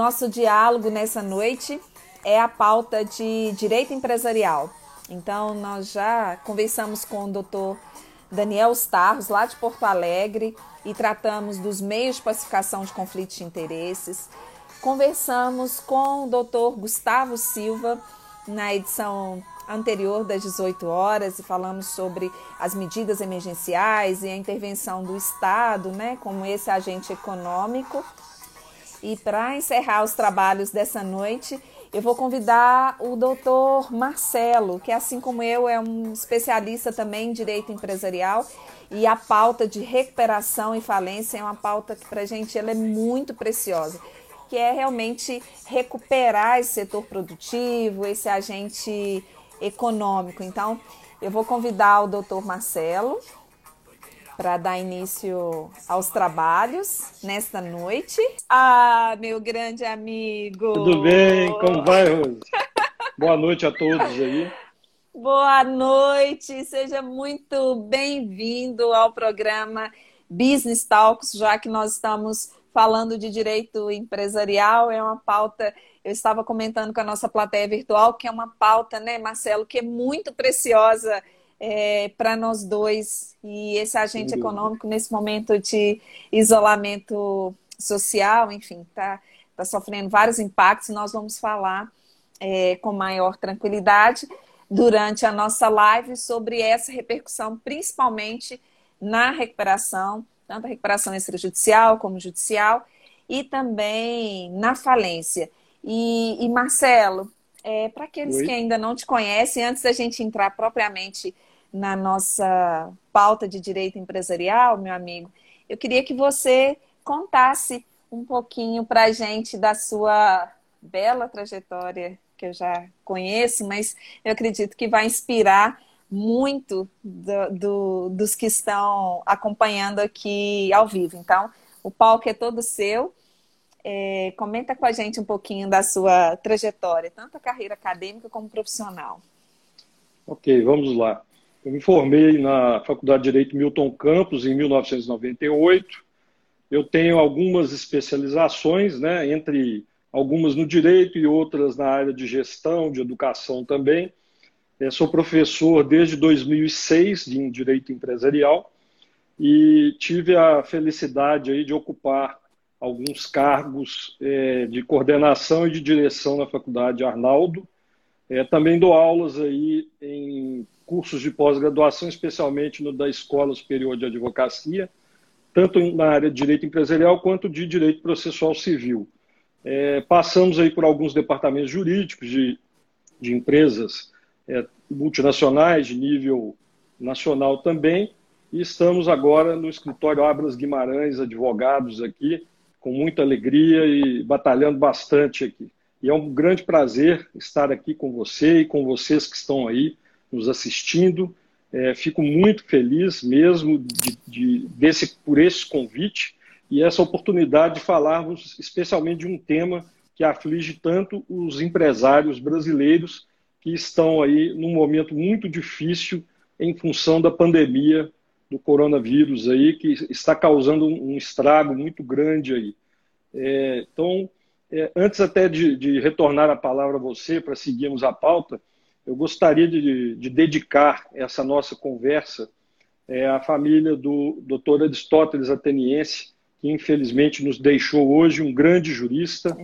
nosso diálogo nessa noite é a pauta de direito empresarial. Então, nós já conversamos com o doutor Daniel Starros, lá de Porto Alegre, e tratamos dos meios de pacificação de conflitos de interesses. Conversamos com o doutor Gustavo Silva na edição anterior das 18 horas e falamos sobre as medidas emergenciais e a intervenção do Estado, né, como esse agente econômico. E para encerrar os trabalhos dessa noite, eu vou convidar o doutor Marcelo, que assim como eu é um especialista também em direito empresarial e a pauta de recuperação e falência é uma pauta que para a gente ela é muito preciosa, que é realmente recuperar esse setor produtivo, esse agente econômico. Então, eu vou convidar o doutor Marcelo para dar início aos trabalhos nesta noite. Ah, meu grande amigo! Tudo bem? Como vai, Rose? Boa noite a todos aí. Boa noite, seja muito bem-vindo ao programa Business Talks, já que nós estamos falando de direito empresarial, é uma pauta, eu estava comentando com a nossa plateia virtual, que é uma pauta, né, Marcelo, que é muito preciosa é, para nós dois e esse agente econômico nesse momento de isolamento social, enfim, está tá sofrendo vários impactos. Nós vamos falar é, com maior tranquilidade durante a nossa live sobre essa repercussão, principalmente na recuperação, tanto a recuperação extrajudicial como judicial, e também na falência. E, e Marcelo, é, para aqueles Oi? que ainda não te conhecem, antes da gente entrar propriamente na nossa pauta de direito empresarial, meu amigo, eu queria que você contasse um pouquinho para a gente da sua bela trajetória, que eu já conheço, mas eu acredito que vai inspirar muito do, do, dos que estão acompanhando aqui ao vivo. Então, o palco é todo seu. É, comenta com a gente um pouquinho da sua trajetória, tanto a carreira acadêmica como profissional. Ok, vamos lá. Eu me formei na Faculdade de Direito Milton Campos em 1998. Eu tenho algumas especializações, né, entre algumas no direito e outras na área de gestão, de educação também. Eu sou professor desde 2006 em direito empresarial e tive a felicidade aí de ocupar alguns cargos é, de coordenação e de direção na Faculdade Arnaldo. É, também dou aulas aí em cursos de pós-graduação, especialmente no da Escola Superior de Advocacia, tanto na área de direito empresarial quanto de direito processual civil. É, passamos aí por alguns departamentos jurídicos de, de empresas é, multinacionais, de nível nacional também, e estamos agora no escritório Abras Guimarães, advogados aqui, com muita alegria e batalhando bastante aqui. E é um grande prazer estar aqui com você e com vocês que estão aí nos assistindo. É, fico muito feliz mesmo de, de, desse, por esse convite e essa oportunidade de falarmos especialmente de um tema que aflige tanto os empresários brasileiros que estão aí num momento muito difícil em função da pandemia do coronavírus aí que está causando um estrago muito grande aí. É, então, é, antes até de, de, retornar a palavra a você para seguirmos a pauta, eu gostaria de, de dedicar essa nossa conversa é, à família do Dr. Aristóteles Ateniense, que infelizmente nos deixou hoje, um grande jurista,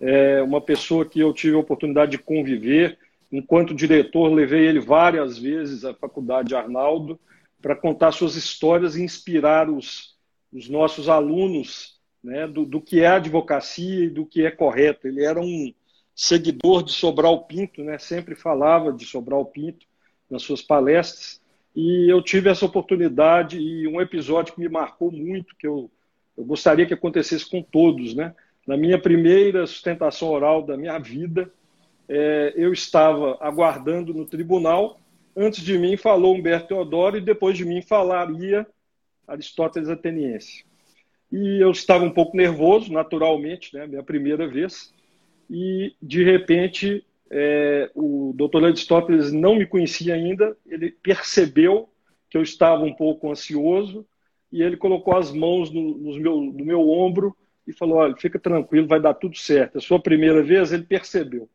é. é. uma pessoa que eu tive a oportunidade de conviver. Enquanto diretor, levei ele várias vezes à Faculdade Arnaldo para contar suas histórias e inspirar os, os nossos alunos né, do, do que é advocacia e do que é correto. Ele era um, seguidor de Sobral Pinto, né? sempre falava de Sobral Pinto nas suas palestras, e eu tive essa oportunidade e um episódio que me marcou muito, que eu, eu gostaria que acontecesse com todos. Né? Na minha primeira sustentação oral da minha vida, é, eu estava aguardando no tribunal, antes de mim falou Humberto Teodoro e depois de mim falaria Aristóteles Ateniense. E eu estava um pouco nervoso, naturalmente, né? minha primeira vez, e de repente é, o doutor Aristóteles não me conhecia ainda, ele percebeu que eu estava um pouco ansioso e ele colocou as mãos no, no, meu, no meu ombro e falou: olha, fica tranquilo, vai dar tudo certo. A sua primeira vez, ele percebeu.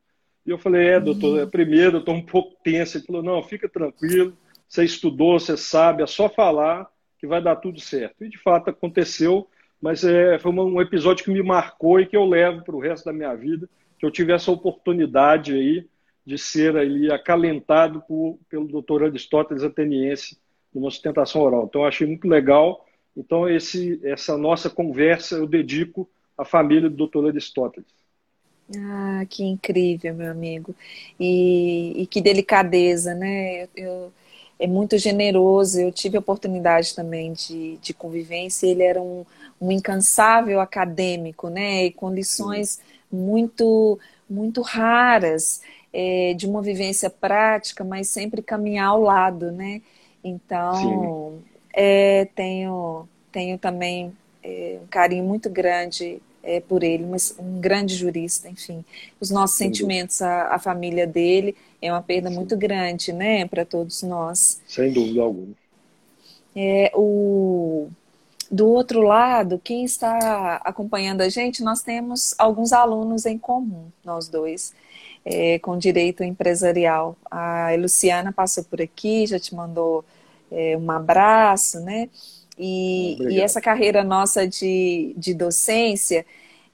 E eu falei: é, doutor, é a primeira, eu estou um pouco tenso. Ele falou: não, fica tranquilo, você estudou, você sabe, é só falar que vai dar tudo certo. E de fato aconteceu, mas é, foi um episódio que me marcou e que eu levo para o resto da minha vida, que eu tive essa oportunidade aí de ser ali acalentado por, pelo doutor Aristóteles Ateniense numa sustentação oral. Então, achei muito legal. Então, esse, essa nossa conversa eu dedico à família do doutor Aristóteles. Ah, que incrível, meu amigo. E, e que delicadeza, né? Eu, é muito generoso. Eu tive a oportunidade também de, de convivência. Ele era um, um incansável acadêmico, né? E com lições muito, muito raras, é, de uma vivência prática, mas sempre caminhar ao lado, né? Então, é, tenho, tenho também é, um carinho muito grande é, por ele, mas um grande jurista, enfim. Os nossos Sem sentimentos à, à, família dele é uma perda Sim. muito grande, né, para todos nós. Sem dúvida alguma. É, o, do outro lado, quem está acompanhando a gente, nós temos alguns alunos em comum, nós dois é, com direito empresarial. A Luciana passou por aqui, já te mandou é, um abraço, né? E, e, essa carreira nossa de, de docência,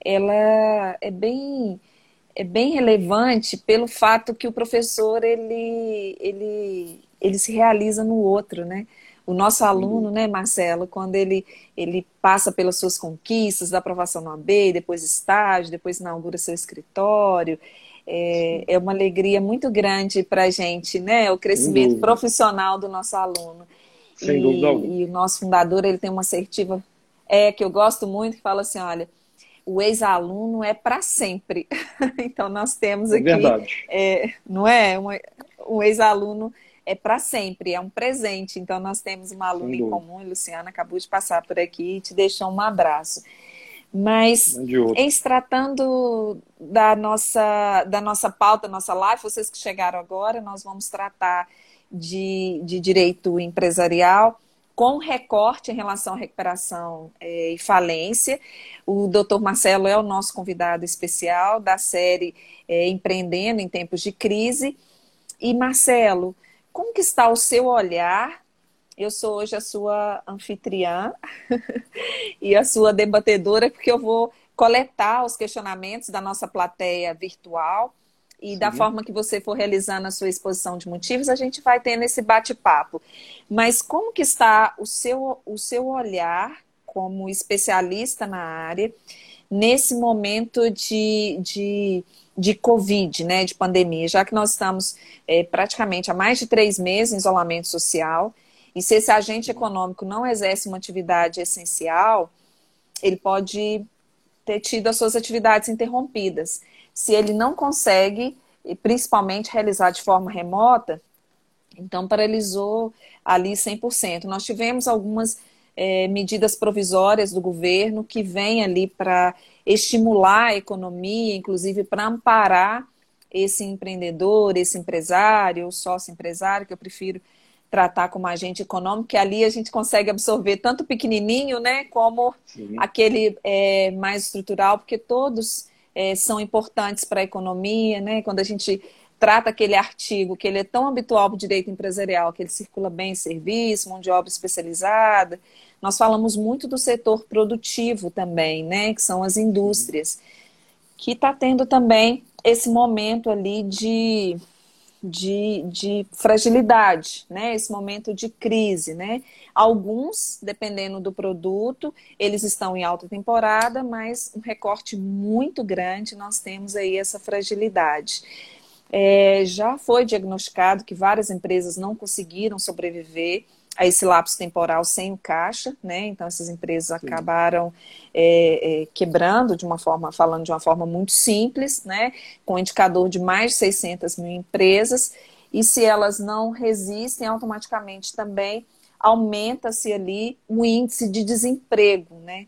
ela é bem, é bem relevante pelo fato que o professor, ele, ele, ele se realiza no outro, né? O nosso aluno, né, Marcelo, quando ele, ele passa pelas suas conquistas, da aprovação no AB, depois estágio, depois inaugura seu escritório, é, é uma alegria muito grande para a gente, né? O crescimento profissional do nosso aluno. Sem e, dúvida alguma. E o nosso fundador, ele tem uma assertiva, é, que eu gosto muito, que fala assim, olha, o ex-aluno é para sempre. então, nós temos é aqui... Verdade. É, não é? Um, um ex-aluno é para sempre, é um presente. Então, nós temos uma aluna em comum, Luciana acabou de passar por aqui e te deixou um abraço. Mas em se tratando da nossa, da nossa pauta, nossa live, vocês que chegaram agora, nós vamos tratar de, de direito empresarial com recorte em relação à recuperação é, e falência. O doutor Marcelo é o nosso convidado especial da série é, Empreendendo em Tempos de Crise. E, Marcelo, como que está o seu olhar eu sou hoje a sua anfitriã e a sua debatedora, porque eu vou coletar os questionamentos da nossa plateia virtual e Sim. da forma que você for realizando a sua exposição de motivos, a gente vai tendo esse bate-papo. Mas como que está o seu, o seu olhar como especialista na área nesse momento de, de, de Covid, né, de pandemia, já que nós estamos é, praticamente há mais de três meses em isolamento social e se esse agente econômico não exerce uma atividade essencial, ele pode ter tido as suas atividades interrompidas. Se ele não consegue, principalmente realizar de forma remota, então paralisou ali 100%. Nós tivemos algumas é, medidas provisórias do governo que vêm ali para estimular a economia, inclusive para amparar esse empreendedor, esse empresário, o sócio empresário, que eu prefiro tratar como agente econômico, que ali a gente consegue absorver tanto pequenininho, né, como Sim. aquele é, mais estrutural, porque todos é, são importantes para a economia, né, quando a gente trata aquele artigo que ele é tão habitual para o direito empresarial, que ele circula bem em serviço, mão de obra especializada, nós falamos muito do setor produtivo também, né, que são as indústrias, que está tendo também esse momento ali de de, de fragilidade, né? Esse momento de crise, né? Alguns, dependendo do produto, eles estão em alta temporada, mas um recorte muito grande, nós temos aí essa fragilidade. É, já foi diagnosticado que várias empresas não conseguiram sobreviver a esse lapso temporal sem o caixa, né? Então essas empresas acabaram é, é, quebrando de uma forma, falando de uma forma muito simples, né? Com um indicador de mais de 600 mil empresas e se elas não resistem, automaticamente também aumenta-se ali o índice de desemprego, né?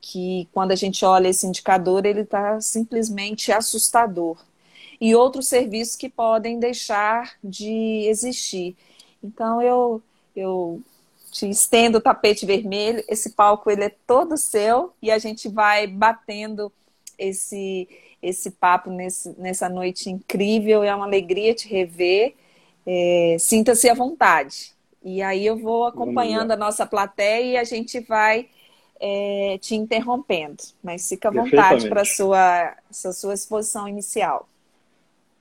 Que quando a gente olha esse indicador, ele está simplesmente assustador. E outros serviços que podem deixar de existir. Então, eu eu te estendo o tapete vermelho. Esse palco ele é todo seu e a gente vai batendo esse esse papo nesse, nessa noite incrível. É uma alegria te rever. É, Sinta-se à vontade. E aí eu vou acompanhando a nossa plateia e a gente vai é, te interrompendo. Mas fica à vontade para a sua, sua exposição inicial.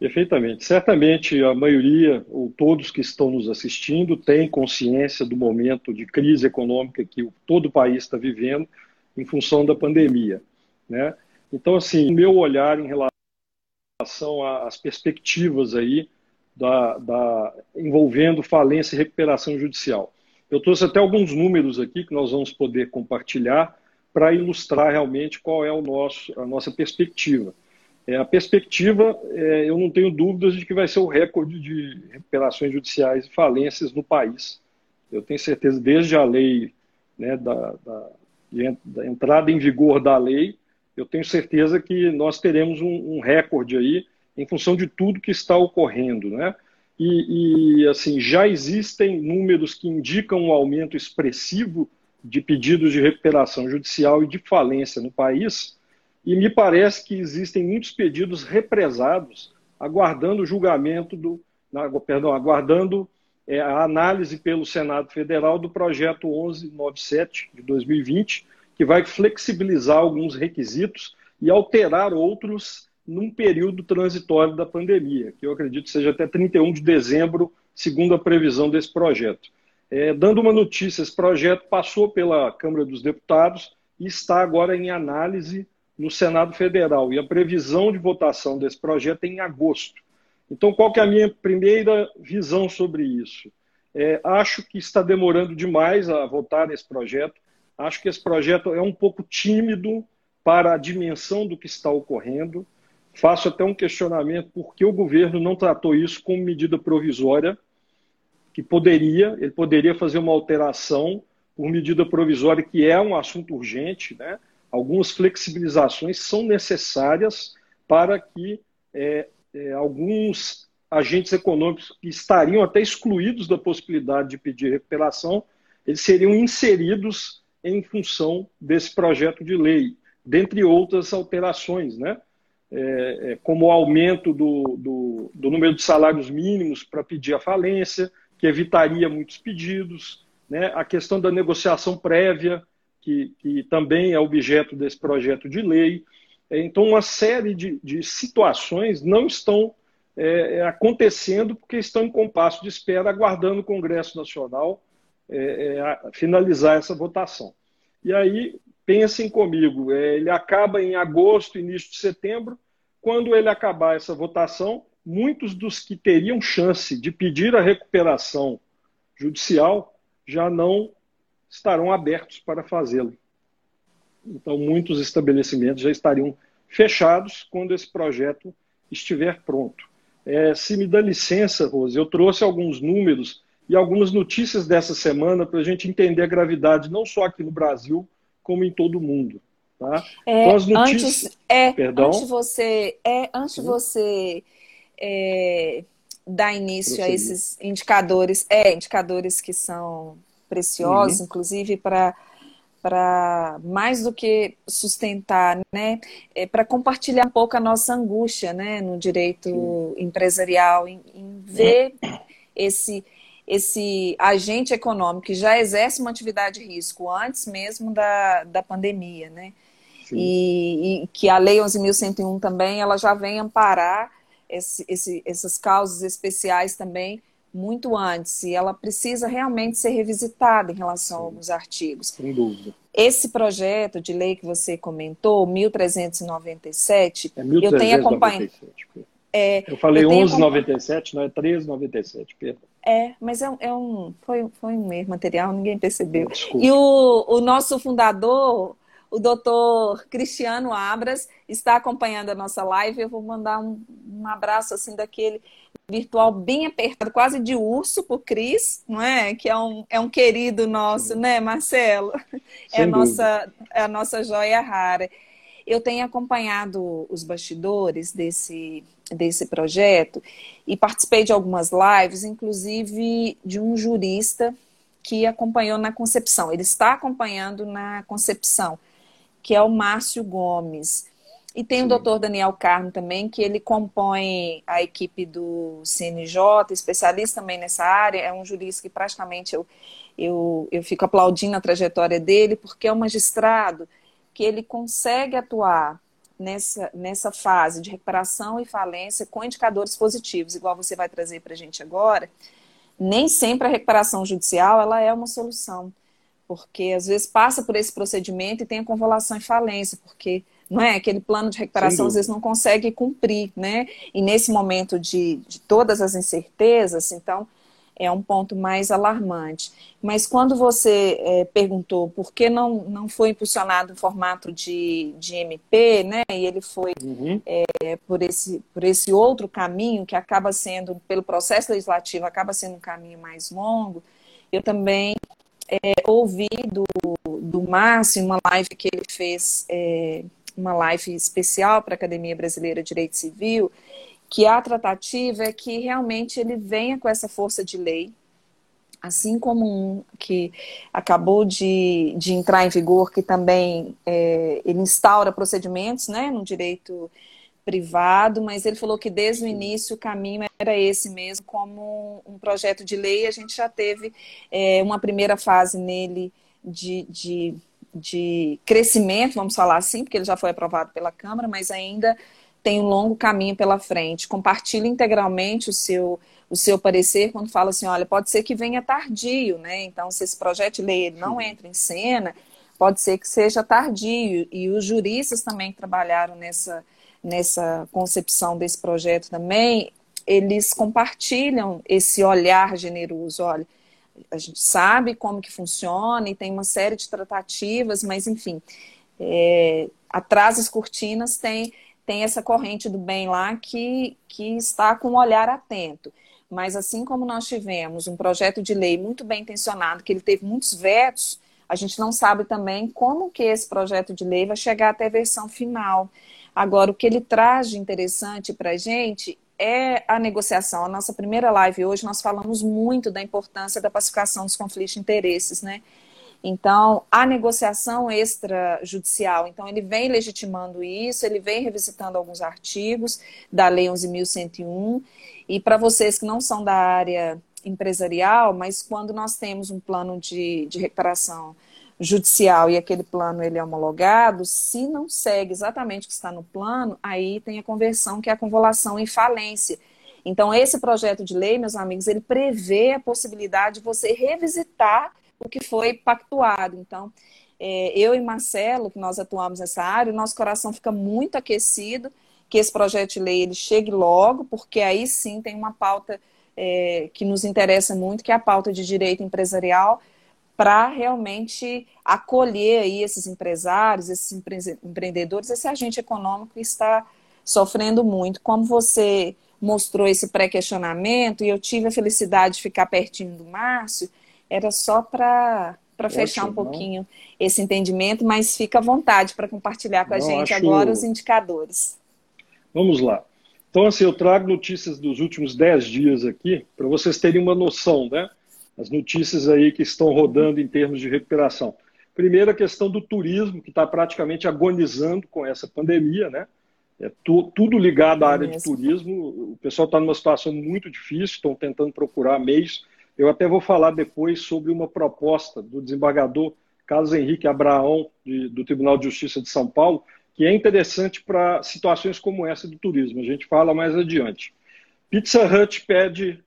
Perfeitamente. Certamente a maioria, ou todos que estão nos assistindo, têm consciência do momento de crise econômica que todo o país está vivendo em função da pandemia. Né? Então, assim, meu olhar em relação às perspectivas aí da, da, envolvendo falência e recuperação judicial. Eu trouxe até alguns números aqui que nós vamos poder compartilhar para ilustrar realmente qual é o nosso, a nossa perspectiva. É, a perspectiva, é, eu não tenho dúvidas de que vai ser o recorde de recuperações judiciais e falências no país. Eu tenho certeza, desde a lei, né, da, da, da, entrada em vigor da lei, eu tenho certeza que nós teremos um, um recorde aí em função de tudo que está ocorrendo. Né? E, e, assim, já existem números que indicam um aumento expressivo de pedidos de recuperação judicial e de falência no país, e me parece que existem muitos pedidos represados, aguardando o julgamento do. Perdão, aguardando é, a análise pelo Senado Federal do projeto 1197 de 2020, que vai flexibilizar alguns requisitos e alterar outros num período transitório da pandemia, que eu acredito seja até 31 de dezembro, segundo a previsão desse projeto. É, dando uma notícia, esse projeto passou pela Câmara dos Deputados e está agora em análise no Senado Federal e a previsão de votação desse projeto é em agosto. Então, qual é a minha primeira visão sobre isso? É, acho que está demorando demais a votar nesse projeto. Acho que esse projeto é um pouco tímido para a dimensão do que está ocorrendo. Faço até um questionamento por que o governo não tratou isso como medida provisória, que poderia, ele poderia fazer uma alteração por medida provisória, que é um assunto urgente, né? Algumas flexibilizações são necessárias para que é, é, alguns agentes econômicos que estariam até excluídos da possibilidade de pedir recuperação, eles seriam inseridos em função desse projeto de lei, dentre outras alterações, né? É, é como o aumento do, do, do número de salários mínimos para pedir a falência, que evitaria muitos pedidos, né? a questão da negociação prévia, que, que também é objeto desse projeto de lei. É, então, uma série de, de situações não estão é, é, acontecendo porque estão em compasso de espera, aguardando o Congresso Nacional é, é finalizar essa votação. E aí, pensem comigo, é, ele acaba em agosto, início de setembro. Quando ele acabar essa votação, muitos dos que teriam chance de pedir a recuperação judicial já não estarão abertos para fazê-lo. Então, muitos estabelecimentos já estariam fechados quando esse projeto estiver pronto. É, se me dá licença, Rose, eu trouxe alguns números e algumas notícias dessa semana para a gente entender a gravidade, não só aqui no Brasil, como em todo o mundo. Tá? É, então, as notícias... antes, é, Perdão? antes você, é, antes Sim. você é, dar início a esses indicadores, é, indicadores que são preciosos, uhum. inclusive para para mais do que sustentar, né, é para compartilhar um pouco a nossa angústia, né, no direito empresarial, em, em ver esse esse agente econômico que já exerce uma atividade de risco antes mesmo da, da pandemia, né, e, e, que a Lei 11.101 também, ela já vem amparar esse, esse, essas causas especiais também muito antes e ela precisa realmente ser revisitada em relação Sim. a alguns artigos. Sem dúvida. Esse projeto de lei que você comentou, 1397, é 1397 eu tenho acompanhado. É, eu falei eu 1197, não é 1397, perdão. É, mas é, é, um, foi, foi um erro material, ninguém percebeu. Desculpa. E o, o nosso fundador, o doutor Cristiano Abras, está acompanhando a nossa live. Eu vou mandar um, um abraço assim daquele virtual bem apertado, quase de urso para o Cris, não é? Que é um, é um querido nosso, né, Marcelo? é a, nossa, é a nossa joia rara. Eu tenho acompanhado os bastidores desse, desse projeto e participei de algumas lives, inclusive de um jurista que acompanhou na concepção. Ele está acompanhando na concepção, que é o Márcio Gomes. E tem Sim. o doutor Daniel Carmo também, que ele compõe a equipe do CNJ, especialista também nessa área, é um jurista que praticamente eu, eu, eu fico aplaudindo a trajetória dele, porque é um magistrado que ele consegue atuar nessa, nessa fase de recuperação e falência com indicadores positivos, igual você vai trazer para a gente agora. Nem sempre a recuperação judicial ela é uma solução, porque às vezes passa por esse procedimento e tem a convolução e falência, porque não é? Aquele plano de recuperação às vezes não consegue cumprir, né? E nesse momento de, de todas as incertezas, então é um ponto mais alarmante. Mas quando você é, perguntou por que não, não foi impulsionado em formato de, de MP, né? E ele foi uhum. é, por, esse, por esse outro caminho que acaba sendo, pelo processo legislativo, acaba sendo um caminho mais longo, eu também é, ouvi do, do Márcio uma live que ele fez é, uma live especial para a Academia Brasileira de Direito Civil, que a tratativa é que realmente ele venha com essa força de lei, assim como um que acabou de, de entrar em vigor, que também é, ele instaura procedimentos né, no direito privado, mas ele falou que desde o início o caminho era esse mesmo, como um projeto de lei. A gente já teve é, uma primeira fase nele de, de de crescimento, vamos falar assim, porque ele já foi aprovado pela Câmara, mas ainda tem um longo caminho pela frente. Compartilhe integralmente o seu, o seu parecer quando fala assim, olha, pode ser que venha tardio, né? Então, se esse projeto de lei não entra em cena, pode ser que seja tardio. E os juristas também que trabalharam nessa, nessa concepção desse projeto também, eles compartilham esse olhar generoso, olha, a gente sabe como que funciona e tem uma série de tratativas, mas enfim, é, atrás das cortinas tem, tem essa corrente do bem lá que, que está com um olhar atento. Mas assim como nós tivemos um projeto de lei muito bem intencionado, que ele teve muitos vetos, a gente não sabe também como que esse projeto de lei vai chegar até a versão final. Agora, o que ele traz de interessante para a gente é a negociação. A nossa primeira live hoje nós falamos muito da importância da pacificação dos conflitos de interesses, né? Então, a negociação extrajudicial, então ele vem legitimando isso, ele vem revisitando alguns artigos da Lei 11.101, e para vocês que não são da área empresarial, mas quando nós temos um plano de, de recuperação judicial e aquele plano ele é homologado, se não segue exatamente o que está no plano, aí tem a conversão, que é a convolução em falência. Então, esse projeto de lei, meus amigos, ele prevê a possibilidade de você revisitar o que foi pactuado. Então, é, eu e Marcelo, que nós atuamos nessa área, o nosso coração fica muito aquecido que esse projeto de lei ele chegue logo, porque aí sim tem uma pauta é, que nos interessa muito, que é a pauta de direito empresarial, para realmente acolher aí esses empresários, esses empreendedores, esse agente econômico que está sofrendo muito. Como você mostrou esse pré-questionamento, e eu tive a felicidade de ficar pertinho do Márcio, era só para para fechar um pouquinho não. esse entendimento, mas fica à vontade para compartilhar com a não, gente acho... agora os indicadores. Vamos lá. Então, assim, eu trago notícias dos últimos 10 dias aqui, para vocês terem uma noção, né? As notícias aí que estão rodando em termos de recuperação. Primeiro, a questão do turismo, que está praticamente agonizando com essa pandemia, né? É tu, tudo ligado à área de turismo. O pessoal está numa situação muito difícil, estão tentando procurar meios. Eu até vou falar depois sobre uma proposta do desembargador Carlos Henrique Abraão, de, do Tribunal de Justiça de São Paulo, que é interessante para situações como essa do turismo. A gente fala mais adiante. Pizza Hut pede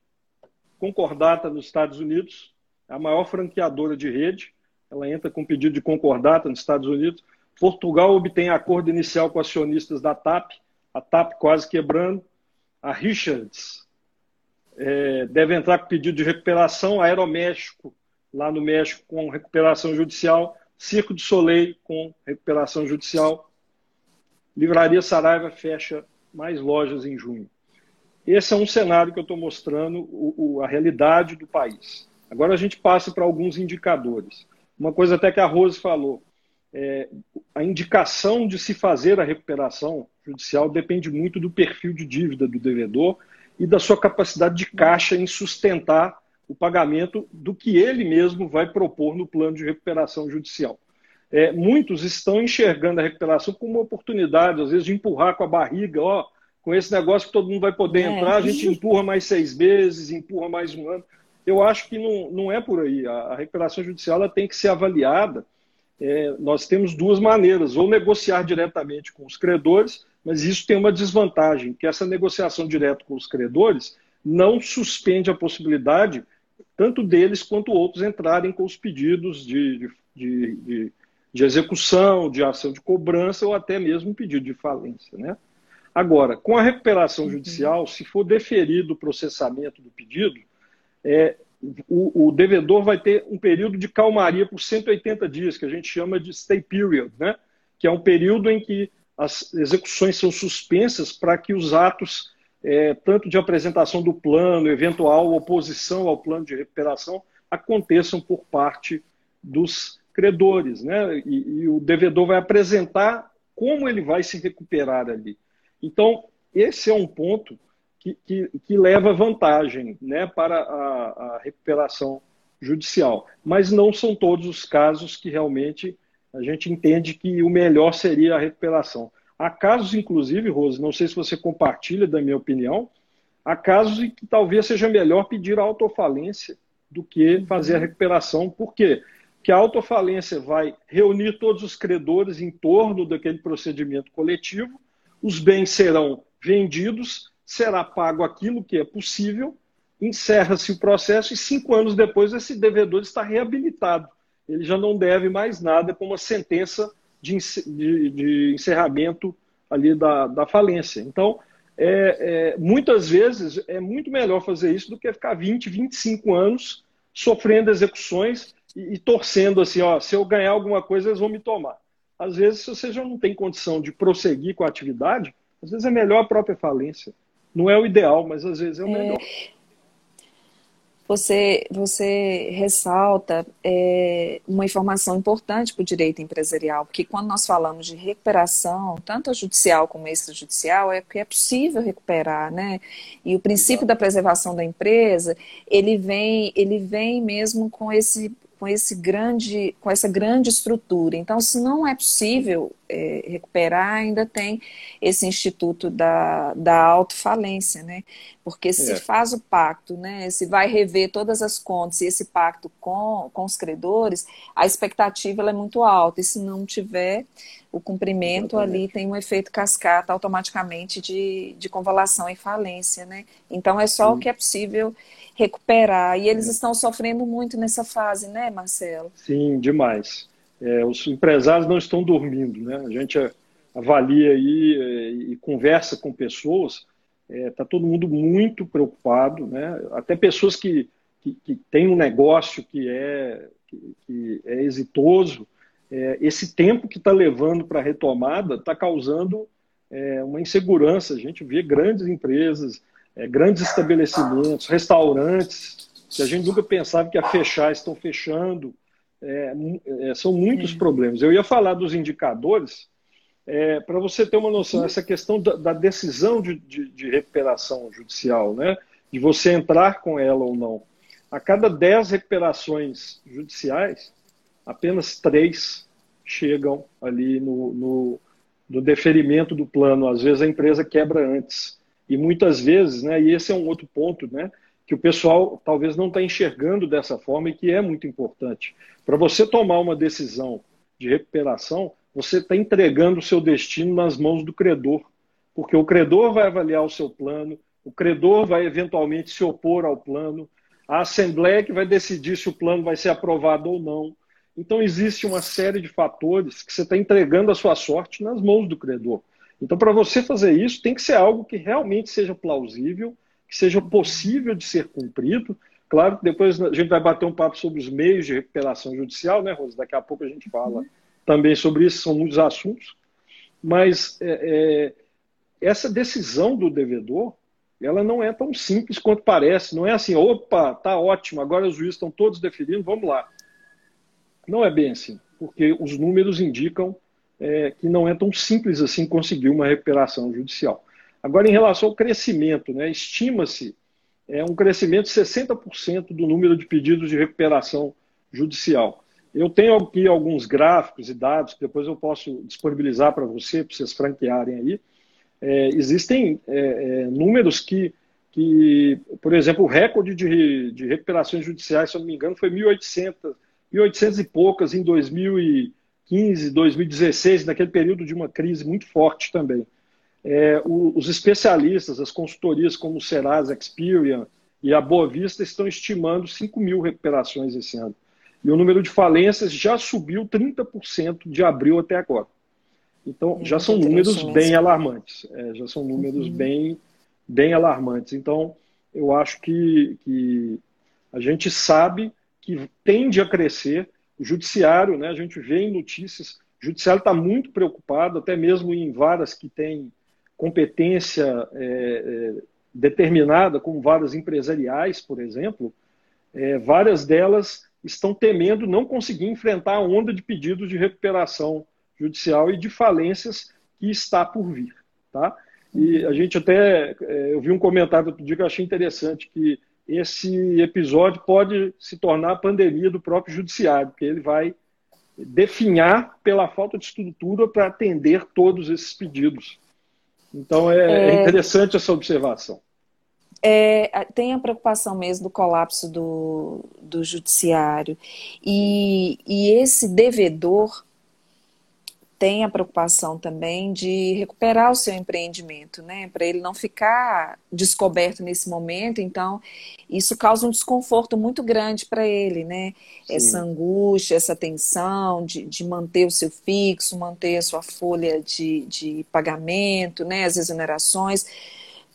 concordata nos Estados Unidos, é a maior franqueadora de rede. Ela entra com pedido de concordata nos Estados Unidos. Portugal obtém acordo inicial com acionistas da TAP, a TAP quase quebrando. A Richards é, deve entrar com pedido de recuperação. A Aeroméxico, lá no México, com recuperação judicial. Circo de Soleil, com recuperação judicial. Livraria Saraiva fecha mais lojas em junho. Esse é um cenário que eu estou mostrando o, o, a realidade do país. Agora a gente passa para alguns indicadores. Uma coisa até que a Rose falou, é, a indicação de se fazer a recuperação judicial depende muito do perfil de dívida do devedor e da sua capacidade de caixa em sustentar o pagamento do que ele mesmo vai propor no plano de recuperação judicial. É, muitos estão enxergando a recuperação como uma oportunidade, às vezes, de empurrar com a barriga, ó, com esse negócio que todo mundo vai poder é. entrar, a gente empurra mais seis meses, empurra mais um ano. Eu acho que não, não é por aí. A, a recuperação judicial ela tem que ser avaliada. É, nós temos duas maneiras, ou negociar diretamente com os credores, mas isso tem uma desvantagem, que essa negociação direta com os credores não suspende a possibilidade tanto deles quanto outros entrarem com os pedidos de, de, de, de execução, de ação de cobrança ou até mesmo um pedido de falência. Né? Agora, com a recuperação judicial, se for deferido o processamento do pedido, é, o, o, devedor vai ter um período de calmaria por 180 dias, que a gente chama de stay period, né? que é um período em que as execuções são suspensas para que os atos, é, tanto de apresentação do plano, eventual oposição ao plano de recuperação, aconteçam por parte dos credores. Né? E, e o devedor vai apresentar como ele vai se recuperar ali. Então, esse é um ponto que, que, que leva vantagem né, para a, a recuperação judicial. Mas não são todos os casos que realmente a gente entende que o melhor seria a recuperação. Há casos, inclusive, Rose, não sei se você compartilha da minha opinião, há casos em que talvez seja melhor pedir a autofalência do que fazer a recuperação. Por quê? Porque a autofalência vai reunir todos os credores em torno daquele procedimento coletivo, os bens serão vendidos, será pago aquilo que é possível, encerra-se o processo e cinco anos depois esse devedor está reabilitado ele já não deve mais nada com uma sentença de, de, de encerramento ali da, da falência. Então, é, é, muitas vezes é muito melhor fazer isso do que ficar 20, 25 anos sofrendo execuções e, e, torcendo assim, ó, se eu ganhar alguma coisa, eles vão me tomar. Às vezes, se você já não tem condição de prosseguir com a atividade, às vezes é melhor a própria falência. Não é o ideal, mas às vezes é o é, melhor. É, você, você ressalta é, uma informação importante para o direito empresarial, porque quando nós falamos de recuperação, tanto a judicial como a extrajudicial, é que é possível recuperar, né? E o princípio da preservação da empresa, ele vem, ele vem mesmo com esse com esse grande, com essa grande estrutura. Então, se não é possível é, recuperar, ainda tem esse instituto da, da autofalência, né? Porque se é. faz o pacto, né? Se vai rever todas as contas e esse pacto com, com os credores, a expectativa é muito alta. E se não tiver o cumprimento ali tem um efeito cascata automaticamente de, de convalação e falência, né? Então é só Sim. o que é possível recuperar. E eles é. estão sofrendo muito nessa fase, né, Marcelo? Sim, demais. É, os empresários não estão dormindo, né? A gente avalia aí é, e conversa com pessoas, está é, todo mundo muito preocupado, né? Até pessoas que, que, que têm um negócio que é, que, que é exitoso, é, esse tempo que está levando para a retomada está causando é, uma insegurança. A gente vê grandes empresas é, grandes estabelecimentos, restaurantes, que a gente nunca pensava que ia fechar, estão fechando. É, é, são muitos é. problemas. Eu ia falar dos indicadores, é, para você ter uma noção, essa questão da, da decisão de, de, de, recuperação judicial, né, de você entrar com ela ou não. A cada 10 recuperações judiciais, apenas três chegam ali no, no, no deferimento do plano. Às vezes a empresa quebra antes. E muitas vezes, né, e esse é um outro ponto, né, que o pessoal talvez não está enxergando dessa forma e que é muito importante. Para você tomar uma decisão de recuperação, você está entregando o seu destino nas mãos do credor, porque o credor vai avaliar o seu plano, o credor vai eventualmente se opor ao plano, a assembleia que vai decidir se o plano vai ser aprovado ou não. Então existe uma série de fatores que você está entregando a sua sorte nas mãos do credor. Então, para você fazer isso, tem que ser algo que realmente seja plausível, que seja possível de ser cumprido. Claro que depois a gente vai bater um papo sobre os meios de recuperação judicial, né, Rosa? Daqui a pouco a gente fala também sobre isso, são muitos assuntos. Mas é, é, essa decisão do devedor, ela não é tão simples quanto parece. Não é assim, opa, tá ótimo, agora os juízes estão todos definindo, vamos lá. Não é bem assim, porque os números indicam é, que não é tão simples assim conseguir uma recuperação judicial. Agora, em relação ao crescimento, né, estima-se é um crescimento de 60% do número de pedidos de recuperação judicial. Eu tenho aqui alguns gráficos e dados que depois eu posso disponibilizar para você, para vocês franquearem aí. É, existem é, é, números que, que, por exemplo, o recorde de, de recuperações judiciais, se eu não me engano, foi 1.800, 1.800 e poucas em 2015, 2016, naquele período de uma crise muito forte também. É, o, os especialistas, as consultorias como o Serasa Experian e a Boa Vista estão estimando 5 mil recuperações esse ano. E o número de falências já subiu 30% de abril até agora. Então, já são números bem alarmantes. É, já são números uhum. bem, bem alarmantes. Então, eu acho que, que a gente sabe que tende a crescer. O judiciário, né, a gente vê em notícias, o judiciário está muito preocupado, até mesmo em varas que têm competência é, é, determinada, como varas empresariais, por exemplo, é, várias delas estão temendo não conseguir enfrentar a onda de pedidos de recuperação judicial e de falências que está por vir. Tá? E a gente até, é, eu vi um comentário outro dia que eu achei interessante, que esse episódio pode se tornar a pandemia do próprio judiciário, porque ele vai definhar pela falta de estrutura para atender todos esses pedidos. Então é, é, é interessante essa observação. É, tem a preocupação mesmo do colapso do, do judiciário. E, e esse devedor tem a preocupação também de recuperar o seu empreendimento, né? Para ele não ficar descoberto nesse momento. Então, isso causa um desconforto muito grande para ele, né? Sim. Essa angústia, essa tensão de, de manter o seu fixo, manter a sua folha de, de pagamento, né? As exonerações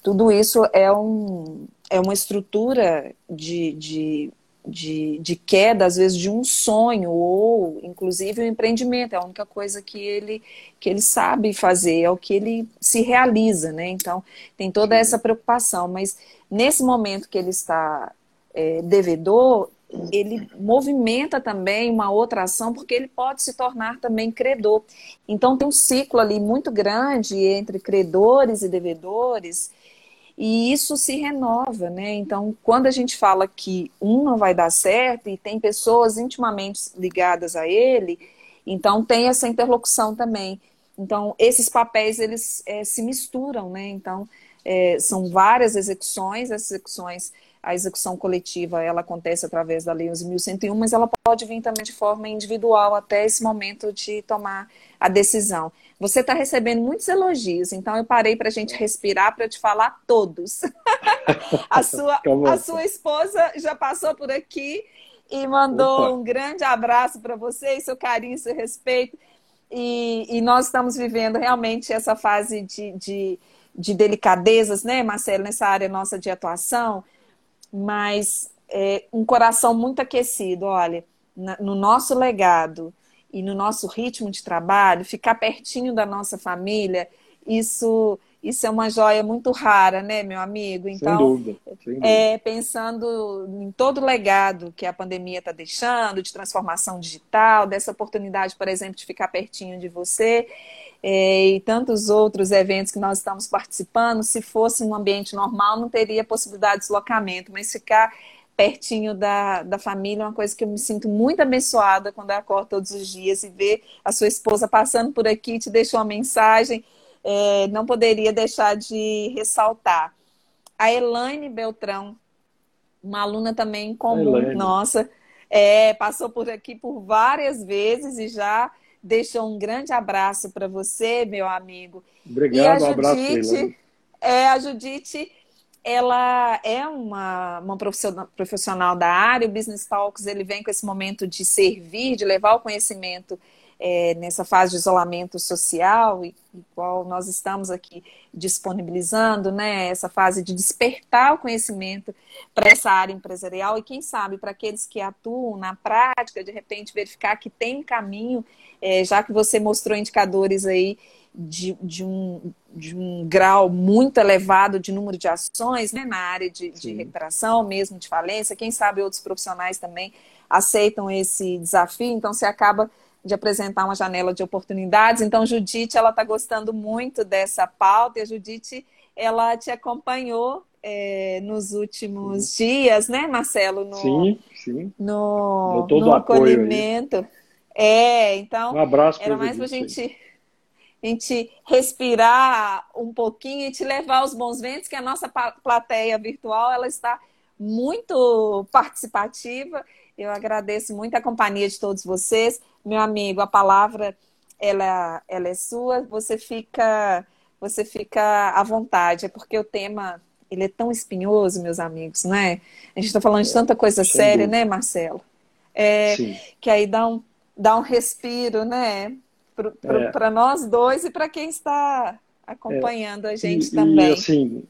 tudo isso é, um, é uma estrutura de, de, de, de queda, às vezes, de um sonho, ou inclusive o um empreendimento, é a única coisa que ele, que ele sabe fazer, é o que ele se realiza, né? Então, tem toda essa preocupação, mas nesse momento que ele está é, devedor, ele movimenta também uma outra ação, porque ele pode se tornar também credor. Então, tem um ciclo ali muito grande entre credores e devedores e isso se renova, né? Então, quando a gente fala que um não vai dar certo e tem pessoas intimamente ligadas a ele, então tem essa interlocução também. Então, esses papéis, eles é, se misturam, né? Então, é, são várias execuções, as execuções, a execução coletiva, ela acontece através da Lei 11.101, mas ela pode vir também de forma individual até esse momento de tomar a decisão. Você está recebendo muitos elogios, então eu parei para a gente respirar para te falar todos. a, sua, a sua esposa já passou por aqui e mandou Opa. um grande abraço para você, seu carinho, seu respeito. E, e, nós estamos vivendo realmente essa fase de, de, de delicadezas, né, Marcelo, nessa área nossa de atuação, mas é, um coração muito aquecido, olha, na, no nosso legado e no nosso ritmo de trabalho, ficar pertinho da nossa família, isso isso é uma joia muito rara, né, meu amigo? Então, sem dúvida, sem dúvida. É, pensando em todo o legado que a pandemia está deixando, de transformação digital, dessa oportunidade, por exemplo, de ficar pertinho de você, é, e tantos outros eventos que nós estamos participando, se fosse um ambiente normal, não teria possibilidade de deslocamento, mas ficar pertinho da, da família, uma coisa que eu me sinto muito abençoada quando eu acordo todos os dias e ver a sua esposa passando por aqui, te deixou uma mensagem, é, não poderia deixar de ressaltar. A Elaine Beltrão, uma aluna também comum, nossa, é, passou por aqui por várias vezes e já deixou um grande abraço para você, meu amigo. Obrigado, e a Judite, um abraço, é, a Judite ela é uma, uma profissional, profissional da área, o Business Talks ele vem com esse momento de servir, de levar o conhecimento é, nessa fase de isolamento social, e, qual nós estamos aqui disponibilizando, né, essa fase de despertar o conhecimento para essa área empresarial e, quem sabe, para aqueles que atuam na prática, de repente verificar que tem caminho, é, já que você mostrou indicadores aí de, de, um, de um grau muito elevado de número de ações né, na área de, de recuperação, mesmo de falência. Quem sabe outros profissionais também aceitam esse desafio, então você acaba de apresentar uma janela de oportunidades. Então, Judite, ela está gostando muito dessa pauta, e a Judite, ela te acompanhou é, nos últimos sim. dias, né, Marcelo? No, sim, sim. No, no acolhimento. Aí. É, então. Um abraço Era mais para a gente, a gente respirar um pouquinho e te levar aos bons ventos, que a nossa plateia virtual ela está muito participativa. Eu agradeço muito a companhia de todos vocês. Meu amigo, a palavra ela, ela é sua. Você fica você fica à vontade, é porque o tema ele é tão espinhoso, meus amigos, não é? A gente está falando de tanta coisa séria, né, Marcelo? É, que aí dá um, dá um respiro, né? Para é. nós dois e para quem está acompanhando é. a gente e, também. E assim,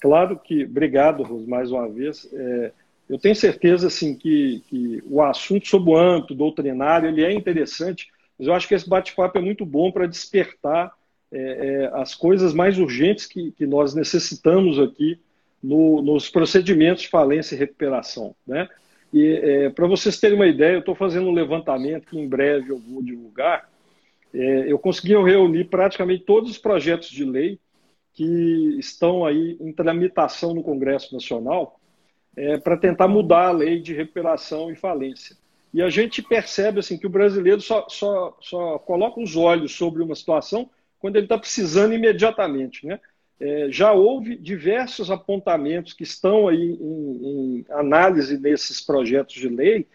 claro que, obrigado, Rose, mais uma vez. É, eu tenho certeza assim, que, que o assunto sobre o âmbito doutrinário ele é interessante, mas eu acho que esse bate-papo é muito bom para despertar é, é, as coisas mais urgentes que, que nós necessitamos aqui no, nos procedimentos de falência e recuperação. Né? E é, para vocês terem uma ideia, eu estou fazendo um levantamento que em breve eu vou divulgar. É, eu consegui reunir praticamente todos os projetos de lei que estão aí em tramitação no Congresso Nacional é, para tentar mudar a lei de recuperação e falência. E a gente percebe assim que o brasileiro só, só, só coloca os olhos sobre uma situação quando ele está precisando imediatamente. Né? É, já houve diversos apontamentos que estão aí em, em análise nesses projetos de lei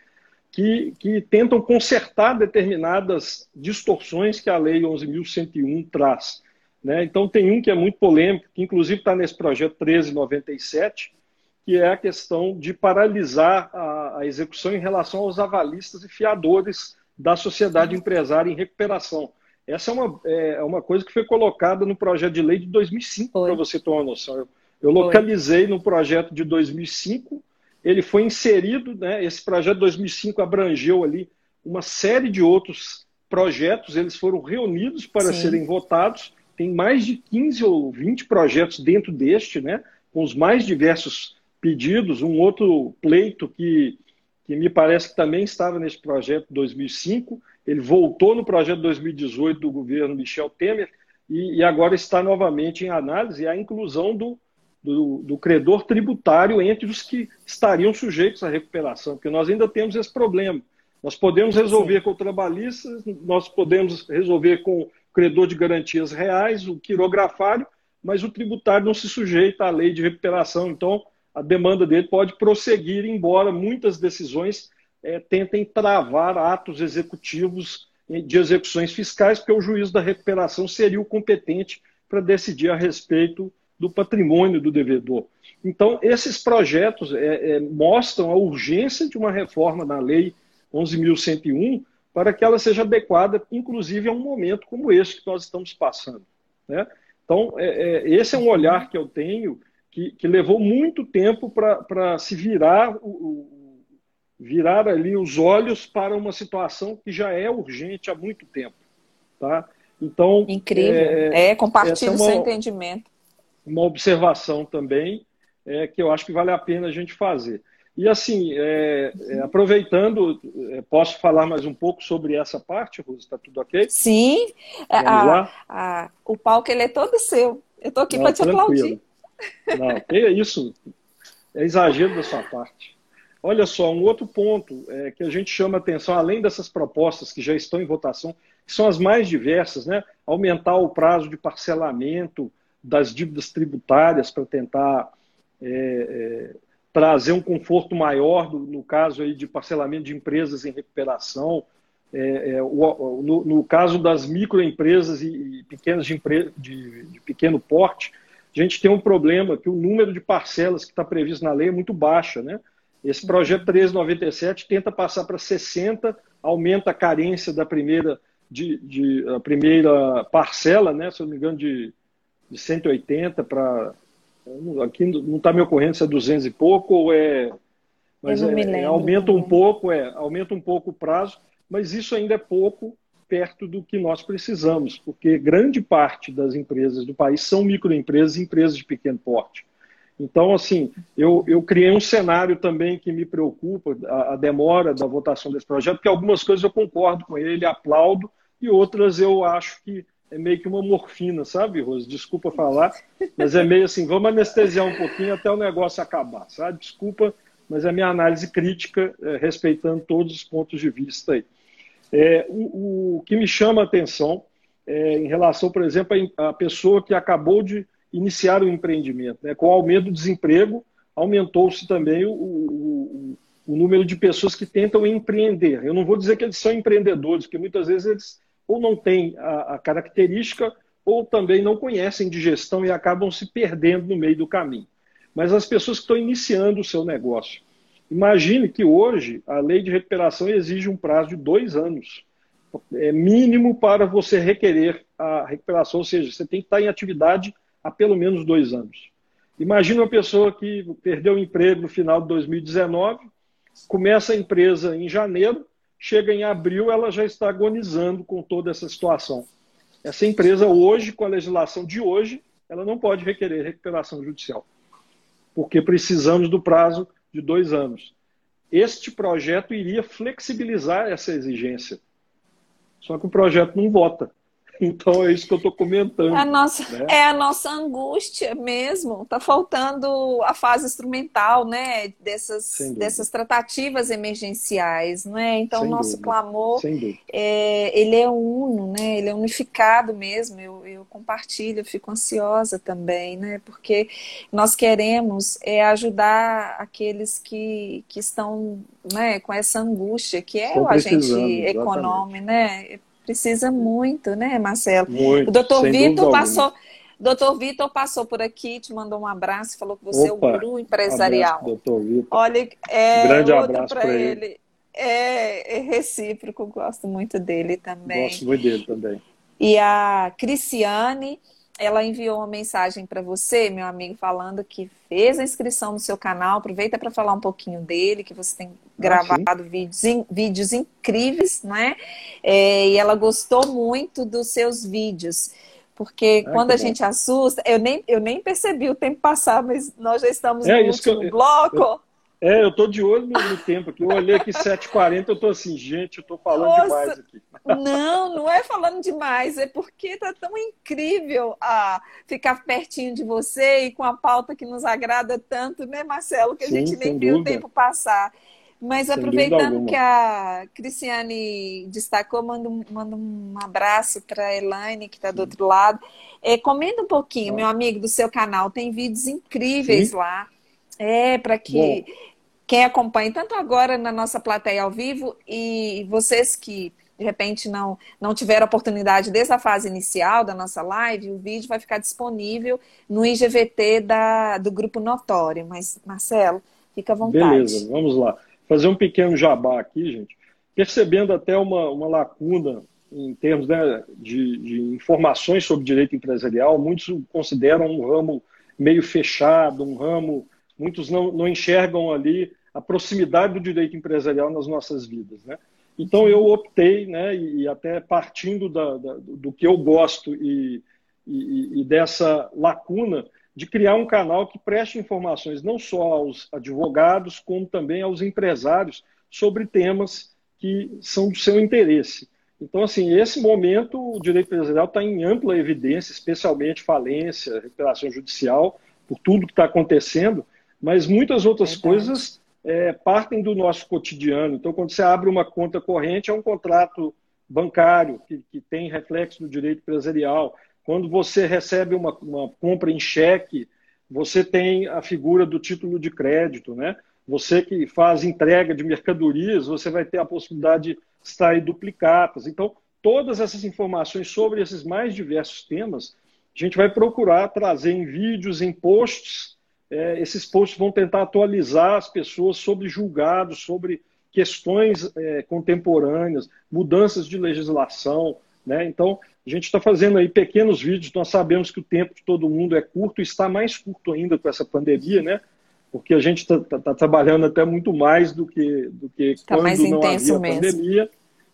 que, que, tentam consertar determinadas distorções que a Lei 11.101 traz. Né? Então, tem um que é muito polêmico, que inclusive está nesse projeto 1397, que é a questão de paralisar a, a execução em relação aos avalistas e fiadores da sociedade empresária em recuperação. Essa é uma, é uma coisa que foi colocada no projeto de lei de 2005, para você ter uma noção. Eu, eu localizei no projeto de 2005, ele foi inserido, né, esse projeto de 2005 abrangeu ali uma série de outros projetos, eles foram reunidos para Sim. serem votados, tem mais de 15 ou 20 projetos dentro deste, né, com os mais diversos pedidos, um outro pleito que, que me parece que também estava nesse projeto de 2005, ele voltou no projeto 2018 do governo Michel Temer e, e agora está novamente em análise a inclusão do, do, do, credor tributário entre os que estariam sujeitos à recuperação, porque nós ainda temos esse problema. Nós podemos resolver Sim. com o trabalhista, nós podemos resolver com o credor de garantias reais, o quirografário, mas o tributário não se sujeita à lei de recuperação. Então, a demanda dele pode prosseguir, embora muitas decisões é, tentem travar atos executivos de execuções fiscais, porque o juiz da recuperação seria o competente para decidir a respeito do patrimônio do devedor. Então, esses projetos é, é, mostram a urgência de uma reforma na Lei 11.101 para que ela seja adequada, inclusive, a um momento como esse que nós estamos passando. Né? Então, é, é, esse é um olhar que eu tenho que, que levou muito tempo para se virar o, virar ali os olhos para uma situação que já é urgente há muito tempo. Tá? Então, Incrível. É, é compartilho é uma, seu entendimento. Uma observação também é, que eu acho que vale a pena a gente fazer. E assim, é, é, aproveitando, é, posso falar mais um pouco sobre essa parte, Rosa? Está tudo ok? Sim. É, a, a, o palco ele é todo seu. Eu estou aqui para te aplaudir. Não, que isso? É exagero da sua parte. Olha só, um outro ponto é, que a gente chama atenção, além dessas propostas que já estão em votação, que são as mais diversas, né? aumentar o prazo de parcelamento das dívidas tributárias para tentar é, é, trazer um conforto maior no, no, caso aí de parcelamento de empresas em recuperação, é, é, o, no, no, caso das microempresas e, e pequenas de, de, de pequeno porte, a gente tem um problema que o número de parcelas que está previsto na lei é muito baixo, né? Esse projeto 1397 tenta passar para 60, aumenta a carência da primeira, de, de, a primeira parcela, né, se eu não me engano, de, de 180 para. Aqui não está me ocorrendo se é 200 e pouco ou é. Mas é, é, aumenta um pouco, é, aumenta um pouco o prazo, mas isso ainda é pouco perto do que nós precisamos, porque grande parte das empresas do país são microempresas e empresas de pequeno porte. Então, assim, eu, eu criei um cenário também que me preocupa, a, a, demora da votação desse projeto, porque algumas coisas eu concordo com ele, aplaudo, e outras eu acho que é meio que uma morfina, sabe, Rose? Desculpa falar, mas é meio assim, vamos anestesiar um pouquinho até o negócio acabar, sabe? Desculpa, mas é minha análise crítica, é, respeitando todos os pontos de vista aí. É, o, o, que me chama a atenção é, em relação, por exemplo, a pessoa que acabou de iniciar o empreendimento. Né? Com o aumento do desemprego, aumentou-se também o, o, o, número de pessoas que tentam empreender. Eu não vou dizer que eles são empreendedores, porque muitas vezes eles ou não têm a, a característica ou também não conhecem de gestão e acabam se perdendo no meio do caminho. Mas as pessoas que estão iniciando o seu negócio. Imagine que hoje a lei de recuperação exige um prazo de dois anos é mínimo para você requerer a recuperação, ou seja, você tem que estar em atividade há pelo menos dois anos. Imagina uma pessoa que perdeu o emprego no final de 2019, começa a empresa em janeiro, chega em abril, ela já está agonizando com toda essa situação. Essa empresa hoje, com a legislação de hoje, ela não pode requerer recuperação judicial, porque precisamos do prazo de dois anos. Este projeto iria flexibilizar essa exigência. Só que o projeto não vota. Então é isso que eu estou comentando. É a nossa, né? é a nossa angústia mesmo. Está faltando a fase instrumental, né? Dessas, dessas tratativas emergenciais, né? Então o nosso dúvida. clamor, é, ele é uno, né? Ele é unificado mesmo. Eu, eu compartilho, eu fico ansiosa também, né? Porque nós queremos é, ajudar aqueles que, que estão né, com essa angústia, que é o agente econômico, né? Precisa muito, né, Marcelo? Muito, o doutor Vitor passou. Doutor Vitor passou por aqui, te mandou um abraço, falou que você Opa, é o guru empresarial. Abraço, doutor Vitor. Olha, é grande abraço para ele. ele. É, é, recíproco, gosto muito dele também. Gosto muito dele também. E a Cristiane, ela enviou uma mensagem para você, meu amigo, falando que fez a inscrição no seu canal. Aproveita para falar um pouquinho dele, que você tem ah, gravado vídeos, in, vídeos incríveis, né? É, e ela gostou muito dos seus vídeos. Porque ah, quando a bom. gente assusta, eu nem, eu nem percebi o tempo passar, mas nós já estamos é, no último eu, bloco. Eu, é, eu tô de olho no, no tempo aqui. Eu olhei aqui 7h40, eu tô assim, gente, eu tô falando Nossa, demais aqui. Não, não é falando demais, é porque tá tão incrível a ficar pertinho de você e com a pauta que nos agrada tanto, né, Marcelo, que a Sim, gente nem viu dúvida. o tempo passar. Mas sem aproveitando que a Cristiane destacou, manda um, manda um abraço para a Elaine, que está do outro lado. É, comenta um pouquinho, ah. meu amigo, do seu canal. Tem vídeos incríveis Sim. lá. É, para que Bom. quem acompanha, tanto agora na nossa plateia ao vivo e vocês que de repente não, não tiveram oportunidade desde a fase inicial da nossa live, o vídeo vai ficar disponível no IGVT da, do Grupo Notório. Mas, Marcelo, fica à vontade. Beleza, vamos lá. Fazer um pequeno jabá aqui, gente. Percebendo até uma, uma lacuna em termos né, de, de informações sobre direito empresarial, muitos consideram um ramo meio fechado, um ramo Muitos não, não enxergam ali a proximidade do direito empresarial nas nossas vidas. Né? Então eu optei, né, e até partindo da, da, do que eu gosto e, e, e, dessa lacuna, de criar um canal que preste informações não só aos advogados, como também aos empresários sobre temas que são do seu interesse. Então, assim, esse momento o direito empresarial está em ampla evidência, especialmente falência, recuperação judicial, por tudo que está acontecendo, mas muitas outras coisas é, partem do nosso cotidiano. Então, quando você abre uma conta corrente, é um contrato bancário que, que tem reflexo no direito empresarial. Quando você recebe uma, uma compra em cheque, você tem a figura do título de crédito, né? Você que faz entrega de mercadorias, você vai ter a possibilidade de extrair duplicatas. Então, todas essas informações sobre esses mais diversos temas, a gente vai procurar trazer em vídeos, em posts é, esses posts vão tentar atualizar as pessoas sobre julgados, sobre questões é, contemporâneas, mudanças de legislação. Né? Então, a gente está fazendo aí pequenos vídeos, nós sabemos que o tempo de todo mundo é curto, está mais curto ainda com essa pandemia, né? porque a gente está tá, tá trabalhando até muito mais do que, do que tá quando não havia mesmo. pandemia.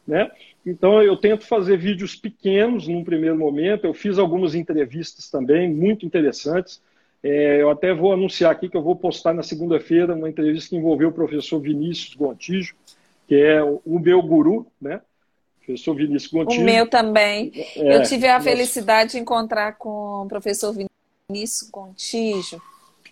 Né? Então, eu tento fazer vídeos pequenos num primeiro momento. Eu fiz algumas entrevistas também, muito interessantes. É, eu até vou anunciar aqui que eu vou postar na segunda-feira uma entrevista que envolveu o professor Vinícius Gontijo, que é o meu guru, né? Professor Vinícius Gontijo. O meu também. É, eu tive a felicidade de encontrar com o professor Vinícius Gontijo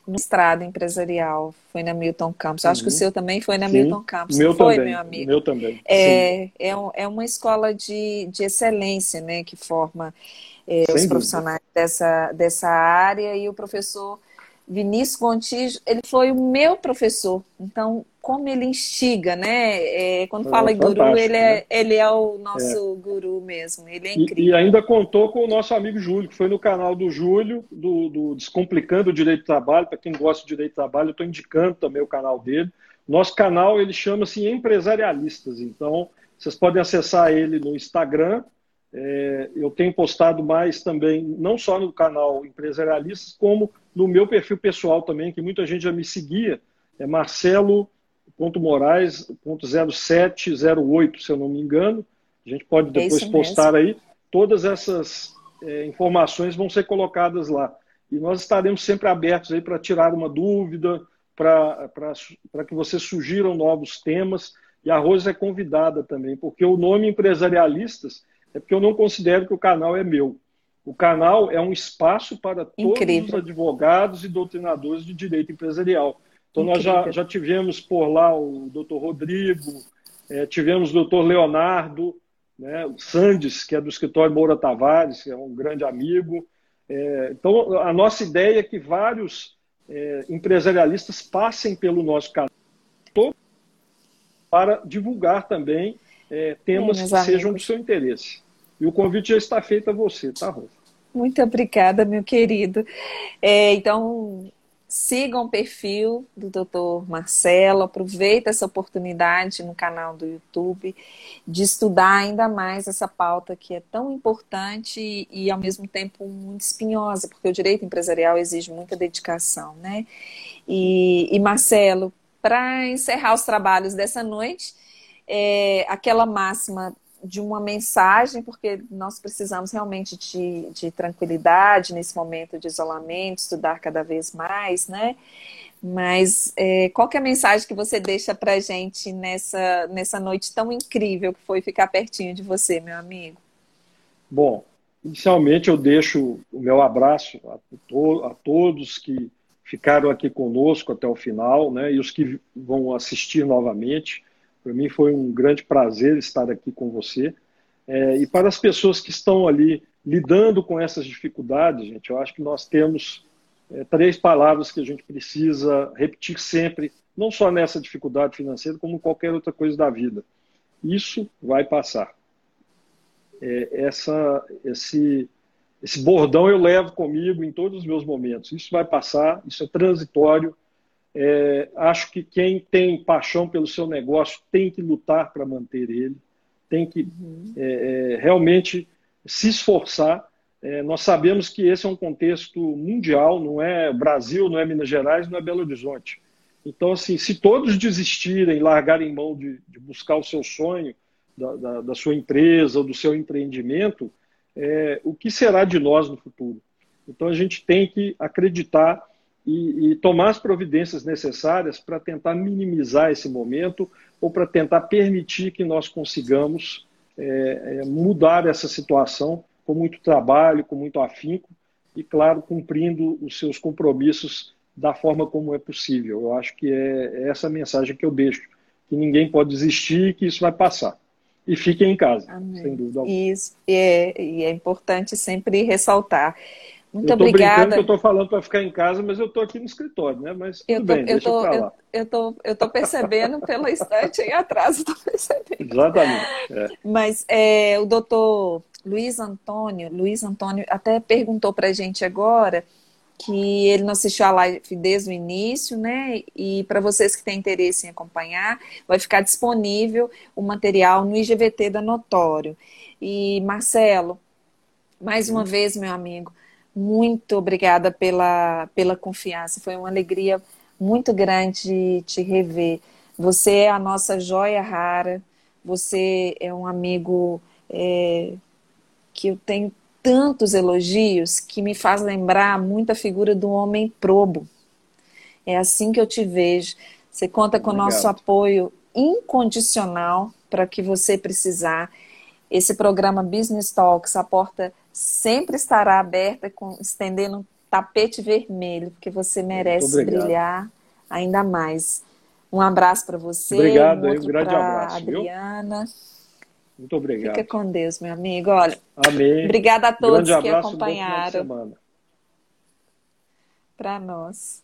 no estrada empresarial. Foi na Milton Campos. Acho uhum. que o uhum. seu também foi na Sim. Milton Campos. Meu foi, também. meu amigo? Meu também. É, é, é uma escola de, de excelência, né? Que forma é, os profissionais dessa, dessa área. E o professor Vinícius Gontijo, ele foi o meu professor. Então, como ele instiga, né? É, quando é, fala em guru, ele é, né? ele é o nosso é. guru mesmo. Ele é incrível. E, e, ainda contou com o nosso amigo Júlio, que foi no canal do Júlio, do, do Descomplicando o Direito do Trabalho. Para quem gosta de direito do trabalho, eu estou indicando também o canal dele. Nosso canal ele chama-se Empresarialistas. Então, vocês podem acessar ele no Instagram. É, eu tenho postado mais também, não só no canal Empresarialistas, como no meu perfil pessoal também, que muita gente já me seguia, é Marcelo.moraes.0708, se eu não me engano. A gente pode é depois é postar aí. Todas essas é, informações vão ser colocadas lá. E nós estaremos sempre abertos aí para tirar uma dúvida, para que vocês sugiram novos temas. E a Rosa é convidada também, porque o nome Empresarialistas é porque eu não considero que o canal é meu. O canal é um espaço para todos Incrível. os advogados e doutrinadores de direito empresarial. Então, Incrível. nós já, já tivemos por lá o doutor Rodrigo, é, tivemos o doutor Leonardo, né, o Sandes, que é do escritório Moura Tavares, que é um grande amigo. É, então, a nossa ideia é que vários é, empresarialistas passem pelo nosso canal para divulgar também é, temas que amigos. sejam do seu interesse. E o convite já está feito a você, tá, Rosa? Muito obrigada, meu querido. É, então, sigam o perfil do Dr. Marcelo, aproveita essa oportunidade no canal do YouTube de estudar ainda mais essa pauta que é tão importante e, ao mesmo tempo muito espinhosa, porque o direito empresarial exige muita dedicação, né? E, e Marcelo, para encerrar os trabalhos dessa noite, é, aquela máxima de uma mensagem, porque nós precisamos realmente de, de tranquilidade nesse momento de isolamento, estudar cada vez mais, né? Mas é, qual que é a mensagem que você deixa para gente nessa, nessa noite tão incrível que foi ficar pertinho de você, meu amigo? Bom, inicialmente eu deixo o meu abraço a, to a todos que ficaram aqui conosco até o final, né? E os que vão assistir novamente. Para mim foi um grande prazer estar aqui com você. É, e para as pessoas que estão ali lidando com essas dificuldades, gente, eu acho que nós temos é, três palavras que a gente precisa repetir sempre, não só nessa dificuldade financeira, como qualquer outra coisa da vida. Isso vai passar. É, essa, esse, esse bordão eu levo comigo em todos os meus momentos. Isso vai passar, isso é transitório, é, acho que quem tem paixão pelo seu negócio tem que lutar para manter ele, tem que uhum. é, é, realmente se esforçar. É, nós sabemos que esse é um contexto mundial, não é Brasil, não é Minas Gerais, não é Belo Horizonte. Então, assim, se todos desistirem, largarem mão de, de buscar o seu sonho, da, da, da, sua empresa ou do seu empreendimento, é, o que será de nós no futuro? Então, a gente tem que acreditar e, e tomar as providências necessárias para tentar minimizar esse momento ou para tentar permitir que nós consigamos é, é, mudar essa situação com muito trabalho, com muito afinco e, claro, cumprindo os seus compromissos da forma como é possível. Eu acho que é, é essa a mensagem que eu deixo, que ninguém pode desistir e que isso vai passar. E fiquem em casa, Amém. sem dúvida alguma. Isso, é, e é importante sempre ressaltar. Muito eu tô obrigada. eu estou falando para ficar em casa, mas eu estou aqui no escritório, né? Mas eu tô, bem, eu tô, eu, eu, tô, eu tô percebendo pela estante aí atrás, estou percebendo. Exatamente. É. Mas é, o doutor Luiz Antônio, Luiz Antônio até perguntou para a gente agora que ele não assistiu a live desde o início, né? E para vocês que têm interesse em acompanhar, vai ficar disponível o material no IGVT da Notório. E Marcelo, mais uma vez, meu amigo, muito obrigada pela, pela confiança. Foi uma alegria muito grande te rever. Você é a nossa joia rara. Você é um amigo é, que eu tenho tantos elogios que me faz lembrar muito a figura do homem probo. É assim que eu te vejo. Você conta com o nosso apoio incondicional para que você precisar. esse programa Business Talks, a porta sempre estará aberta, com, estendendo um tapete vermelho, porque você merece brilhar ainda mais. Um abraço para você. Obrigado, um, um grande abraço. Adriana. Viu? Muito obrigado. Fica com Deus, meu amigo. Olha. Amém. Obrigada a todos que acompanharam. Um para nós.